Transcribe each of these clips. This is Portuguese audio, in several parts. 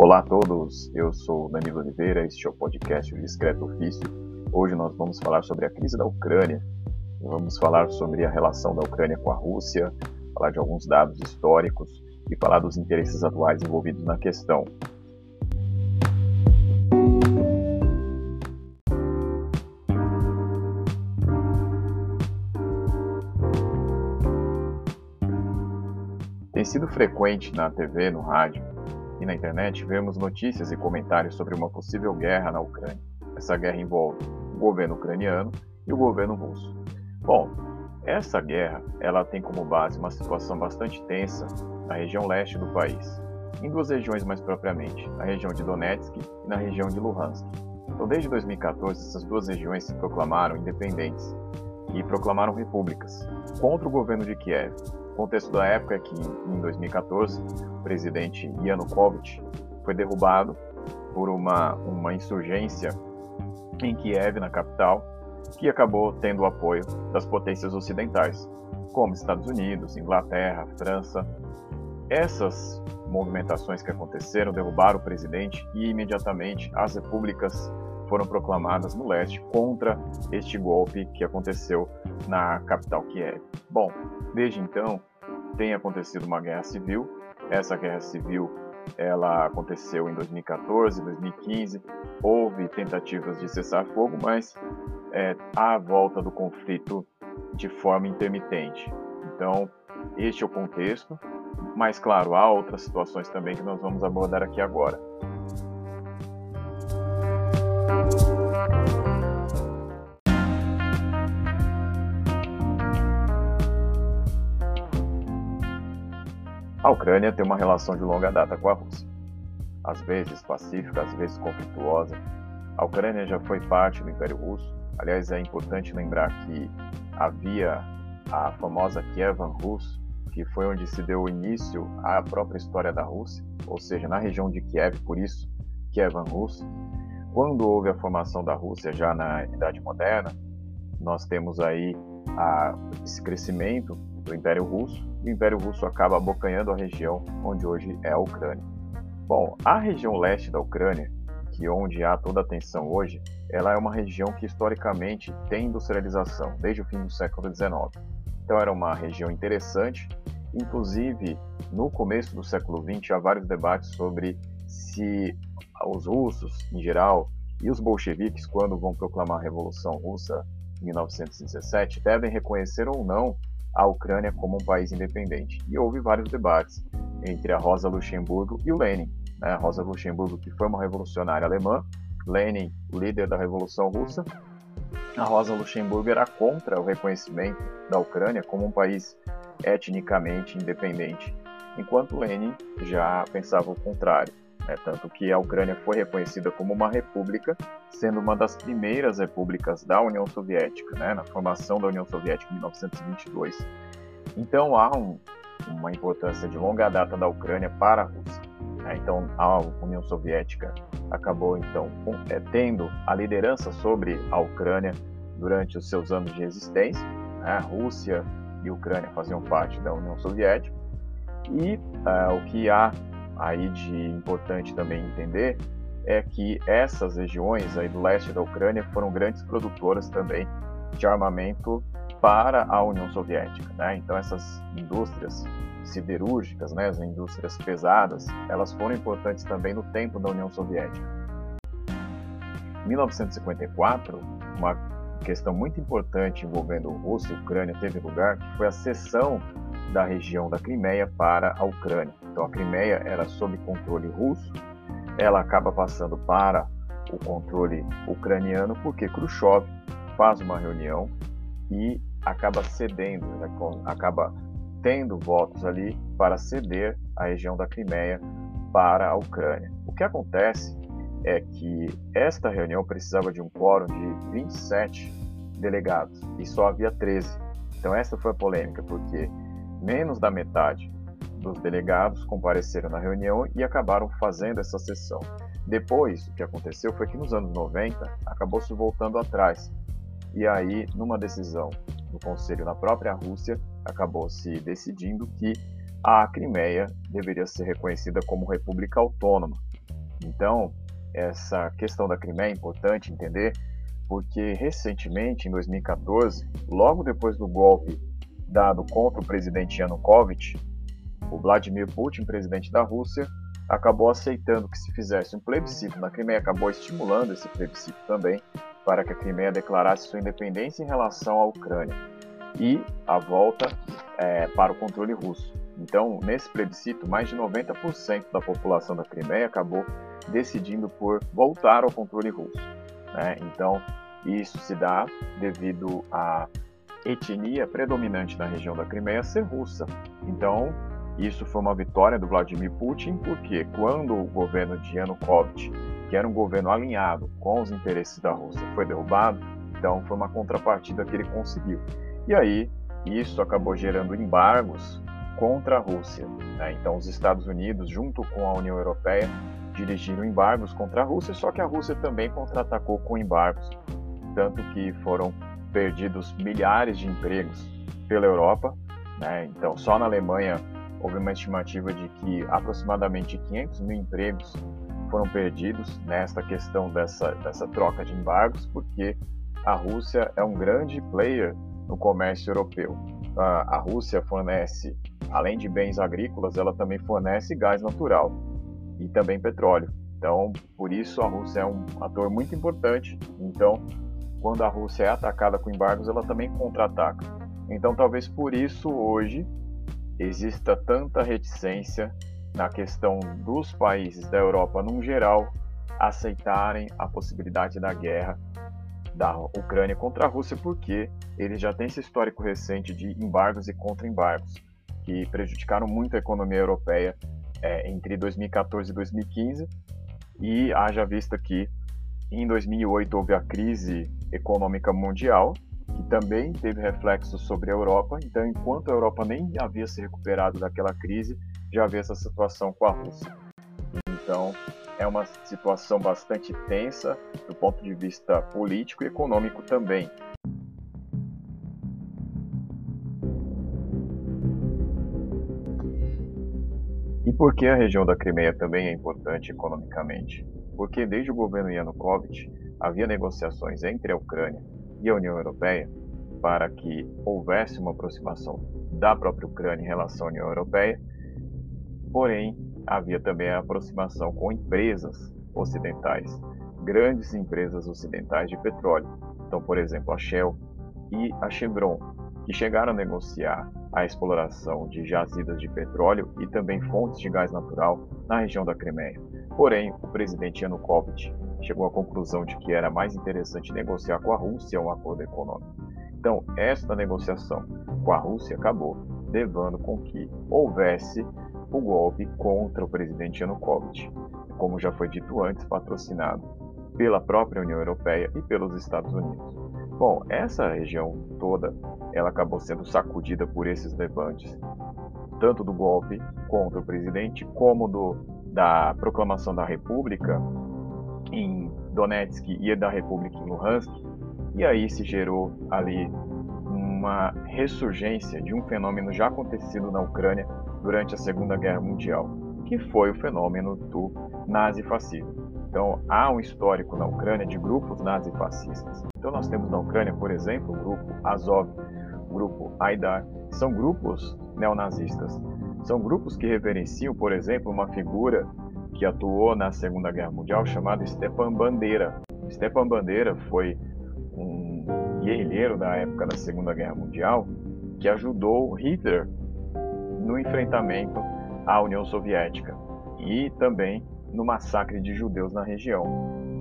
Olá a todos, eu sou Danilo Oliveira, este é o podcast Discreto Ofício. Hoje nós vamos falar sobre a crise da Ucrânia, vamos falar sobre a relação da Ucrânia com a Rússia, falar de alguns dados históricos e falar dos interesses atuais envolvidos na questão. Tem sido frequente na TV, no rádio, e na internet vemos notícias e comentários sobre uma possível guerra na Ucrânia. Essa guerra envolve o governo ucraniano e o governo russo. Bom, essa guerra ela tem como base uma situação bastante tensa na região leste do país, em duas regiões mais propriamente, na região de Donetsk e na região de Luhansk. Então, desde 2014, essas duas regiões se proclamaram independentes e proclamaram repúblicas contra o governo de Kiev, contexto da época é que, em 2014, o presidente Yanukovych foi derrubado por uma, uma insurgência em Kiev, na capital, que acabou tendo o apoio das potências ocidentais, como Estados Unidos, Inglaterra, França. Essas movimentações que aconteceram derrubaram o presidente e imediatamente as repúblicas foram proclamadas no leste contra este golpe que aconteceu na capital Kiev. Bom, desde então tem acontecido uma guerra civil. Essa guerra civil ela aconteceu em 2014, 2015. Houve tentativas de cessar fogo, mas é, há a volta do conflito de forma intermitente. Então, este é o contexto. Mas, claro, há outras situações também que nós vamos abordar aqui agora. A Ucrânia tem uma relação de longa data com a Rússia. Às vezes pacífica, às vezes conflituosa. A Ucrânia já foi parte do Império Russo. Aliás, é importante lembrar que havia a famosa Kievan Rus, que foi onde se deu início à própria história da Rússia, ou seja, na região de Kiev, por isso Kievan Rus. Quando houve a formação da Rússia já na Idade Moderna, nós temos aí a, esse crescimento do Império Russo, o Império Russo acaba abocanhando a região onde hoje é a Ucrânia. Bom, a região leste da Ucrânia, que onde há toda a tensão hoje, ela é uma região que historicamente tem industrialização desde o fim do século XIX. Então era uma região interessante, inclusive no começo do século XX há vários debates sobre se os russos em geral e os bolcheviques, quando vão proclamar a Revolução Russa em 1917, devem reconhecer ou não a Ucrânia como um país independente. E houve vários debates entre a Rosa Luxemburgo e o Lenin. Né? Rosa Luxemburgo, que foi uma revolucionária alemã, Lenin, líder da Revolução Russa. A Rosa Luxemburgo era contra o reconhecimento da Ucrânia como um país etnicamente independente, enquanto Lenin já pensava o contrário. Né? Tanto que a Ucrânia foi reconhecida como uma república, sendo uma das primeiras repúblicas da União Soviética, né? na formação da União Soviética em 1922. Então há um, uma importância de longa data da Ucrânia para a Rússia. Né? Então a União Soviética acabou então é, tendo a liderança sobre a Ucrânia durante os seus anos de existência. Né? A Rússia e a Ucrânia faziam parte da União Soviética. E uh, o que há aí de importante também entender é que essas regiões aí do leste da Ucrânia foram grandes produtoras também de armamento para a União Soviética, né? Então essas indústrias siderúrgicas, né, as indústrias pesadas, elas foram importantes também no tempo da União Soviética. Em 1954, uma questão muito importante envolvendo Rússia e Ucrânia teve lugar, que foi a cessão da região da Crimeia para a Ucrânia. Então a Crimeia era sob controle russo, ela acaba passando para o controle ucraniano porque Khrushchev faz uma reunião e acaba cedendo, né, acaba tendo votos ali para ceder a região da Crimeia para a Ucrânia. O que acontece é que esta reunião precisava de um quórum de 27 delegados e só havia 13. Então essa foi a polêmica, porque menos da metade dos delegados compareceram na reunião e acabaram fazendo essa sessão. Depois, o que aconteceu foi que nos anos 90 acabou se voltando atrás. E aí, numa decisão do Conselho na própria Rússia, acabou se decidindo que a Crimeia deveria ser reconhecida como república autônoma. Então, essa questão da Crimeia é importante entender, porque recentemente, em 2014, logo depois do golpe dado contra o presidente Yanukovych, o Vladimir Putin, presidente da Rússia, acabou aceitando que se fizesse um plebiscito na Crimeia, acabou estimulando esse plebiscito também para que a Crimeia declarasse sua independência em relação à Ucrânia e a volta é, para o controle russo. Então, nesse plebiscito, mais de 90% da população da Crimeia acabou decidindo por voltar ao controle russo. Né? Então, isso se dá devido à etnia predominante na região da Crimeia ser russa. Então, isso foi uma vitória do Vladimir Putin, porque quando o governo de Yanukovych, que era um governo alinhado com os interesses da Rússia, foi derrubado, então foi uma contrapartida que ele conseguiu. E aí, isso acabou gerando embargos contra a Rússia. Né? Então, os Estados Unidos, junto com a União Europeia, dirigiram embargos contra a Rússia, só que a Rússia também contra-atacou com embargos, tanto que foram perdidos milhares de empregos pela Europa. Né? Então, só na Alemanha houve uma estimativa de que aproximadamente 500 mil empregos foram perdidos nesta questão dessa, dessa troca de embargos, porque a Rússia é um grande player no comércio europeu. A Rússia fornece, além de bens agrícolas, ela também fornece gás natural e também petróleo. Então, por isso a Rússia é um ator muito importante. Então, quando a Rússia é atacada com embargos, ela também contra-ataca. Então, talvez por isso hoje exista tanta reticência na questão dos países da Europa, num geral, aceitarem a possibilidade da guerra da Ucrânia contra a Rússia, porque eles já têm esse histórico recente de embargos e contra-embargos, que prejudicaram muito a economia europeia é, entre 2014 e 2015, e haja vista que em 2008 houve a crise econômica mundial, que também teve reflexos sobre a Europa. Então, enquanto a Europa nem havia se recuperado daquela crise, já havia essa situação com a Rússia. Então, é uma situação bastante tensa do ponto de vista político e econômico também. E por que a região da Crimeia também é importante economicamente? Porque desde o governo Yanukovych havia negociações entre a Ucrânia e a União Europeia para que houvesse uma aproximação da própria Ucrânia em relação à União Europeia, porém havia também a aproximação com empresas ocidentais, grandes empresas ocidentais de petróleo. Então, por exemplo, a Shell e a Chevron, que chegaram a negociar a exploração de jazidas de petróleo e também fontes de gás natural na região da Crimeia. Porém, o presidente Yanukovych chegou à conclusão de que era mais interessante negociar com a Rússia um acordo econômico. Então, esta negociação com a Rússia acabou levando com que houvesse o golpe contra o presidente Yanukovych, como já foi dito antes, patrocinado pela própria União Europeia e pelos Estados Unidos. Bom, essa região toda, ela acabou sendo sacudida por esses levantes, tanto do golpe contra o presidente como do, da proclamação da República em Donetsk e da República em Luhansk, e aí se gerou ali uma ressurgência de um fenômeno já acontecido na Ucrânia durante a Segunda Guerra Mundial, que foi o fenômeno do nazifascismo. Então, há um histórico na Ucrânia de grupos nazifascistas. Então, nós temos na Ucrânia, por exemplo, o grupo Azov, o grupo Aidar, são grupos neonazistas. São grupos que reverenciam, por exemplo, uma figura que atuou na Segunda Guerra Mundial chamada Stepan Bandeira. Stepan Bandeira foi um guerrilheiro da época da Segunda Guerra Mundial que ajudou Hitler no enfrentamento à União Soviética e também no massacre de judeus na região.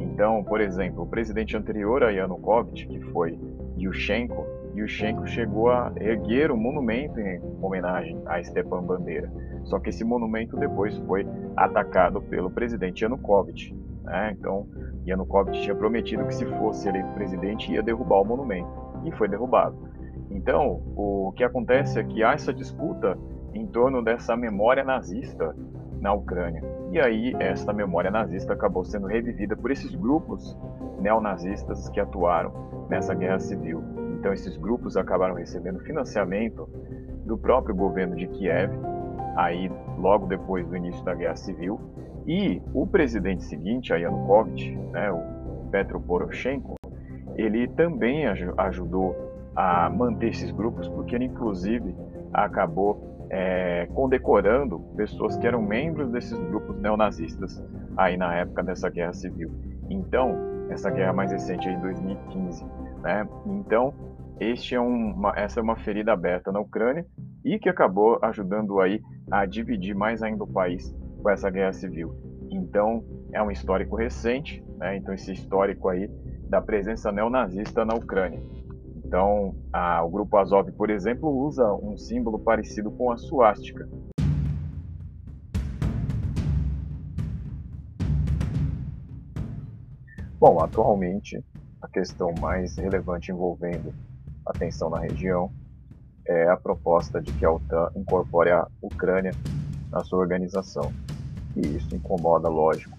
Então, por exemplo, o presidente anterior a Yanukovych, que foi Yushchenko, Yushchenko chegou a erguer um monumento em homenagem a Stepan Bandeira. Só que esse monumento depois foi atacado pelo presidente Yanukovych. Né? Então, Yanukovych tinha prometido que se fosse eleito presidente ia derrubar o monumento e foi derrubado. Então, o que acontece é que há essa disputa em torno dessa memória nazista na Ucrânia. E aí, essa memória nazista acabou sendo revivida por esses grupos neonazistas que atuaram nessa guerra civil. Então, esses grupos acabaram recebendo financiamento do próprio governo de Kiev, aí logo depois do início da guerra civil, E o presidente seguinte, a Yanukovych, né, o Petro Poroshenko, ele também ajudou a manter esses grupos, porque ele inclusive acabou é, condecorando pessoas que eram membros desses grupos neonazistas aí na época dessa guerra civil. Então, essa guerra mais recente aí de 2015, né? Então, este é uma, essa é uma ferida aberta na Ucrânia e que acabou ajudando aí a dividir mais ainda o país com essa guerra civil. Então, é um histórico recente, né? Então, esse histórico aí da presença neonazista na Ucrânia. Então, a, o grupo Azov, por exemplo, usa um símbolo parecido com a suástica. Bom, atualmente, a questão mais relevante envolvendo a tensão na região é a proposta de que a OTAN incorpore a Ucrânia na sua organização. E isso incomoda, lógico,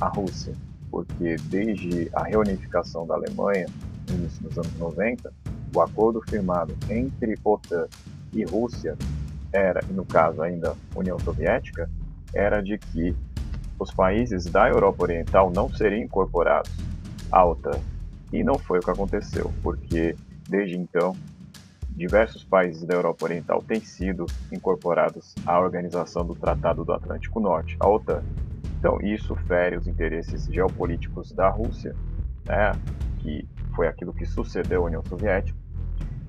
a Rússia, porque desde a reunificação da Alemanha, no início dos anos 90, o acordo firmado entre OTAN e Rússia era, e no caso ainda União Soviética, era de que os países da Europa Oriental não seriam incorporados à OTAN. E não foi o que aconteceu, porque desde então diversos países da Europa Oriental têm sido incorporados à Organização do Tratado do Atlântico Norte, a OTAN. Então, isso fere os interesses geopolíticos da Rússia, né, que foi aquilo que sucedeu à União Soviética,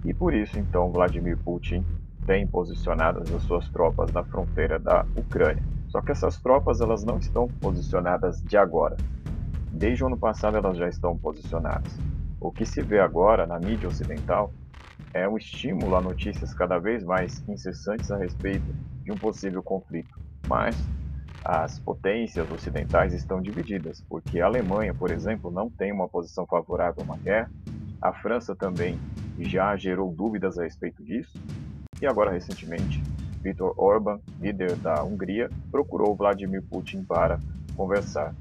e por isso, então, Vladimir Putin tem posicionadas as suas tropas na fronteira da Ucrânia. Só que essas tropas elas não estão posicionadas de agora. Desde o ano passado elas já estão posicionadas. O que se vê agora na mídia ocidental é um estímulo a notícias cada vez mais incessantes a respeito de um possível conflito. Mas as potências ocidentais estão divididas, porque a Alemanha, por exemplo, não tem uma posição favorável a uma guerra, a França também já gerou dúvidas a respeito disso, e agora recentemente, Viktor Orban, líder da Hungria, procurou Vladimir Putin para conversar.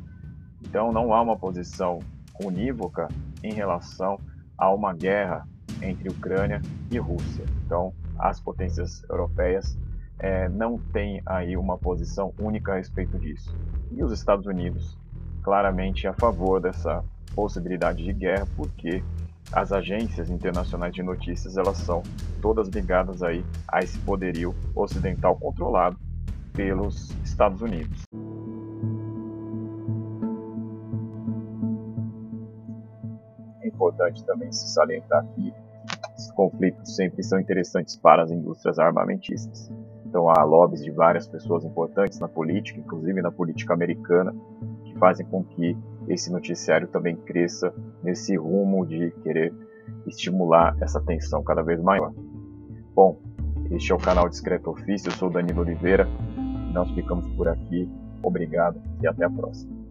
Então não há uma posição unívoca em relação a uma guerra entre Ucrânia e Rússia. Então as potências europeias é, não tem aí uma posição única a respeito disso. E os Estados Unidos, claramente a favor dessa possibilidade de guerra, porque as agências internacionais de notícias elas são todas ligadas aí a esse poderio ocidental controlado pelos Estados Unidos. Importante também se salientar que esses conflitos sempre são interessantes para as indústrias armamentistas. Então há lobbies de várias pessoas importantes na política, inclusive na política americana, que fazem com que esse noticiário também cresça nesse rumo de querer estimular essa tensão cada vez maior. Bom, este é o canal Discreto Ofício, eu sou Danilo Oliveira, nós ficamos por aqui, obrigado e até a próxima.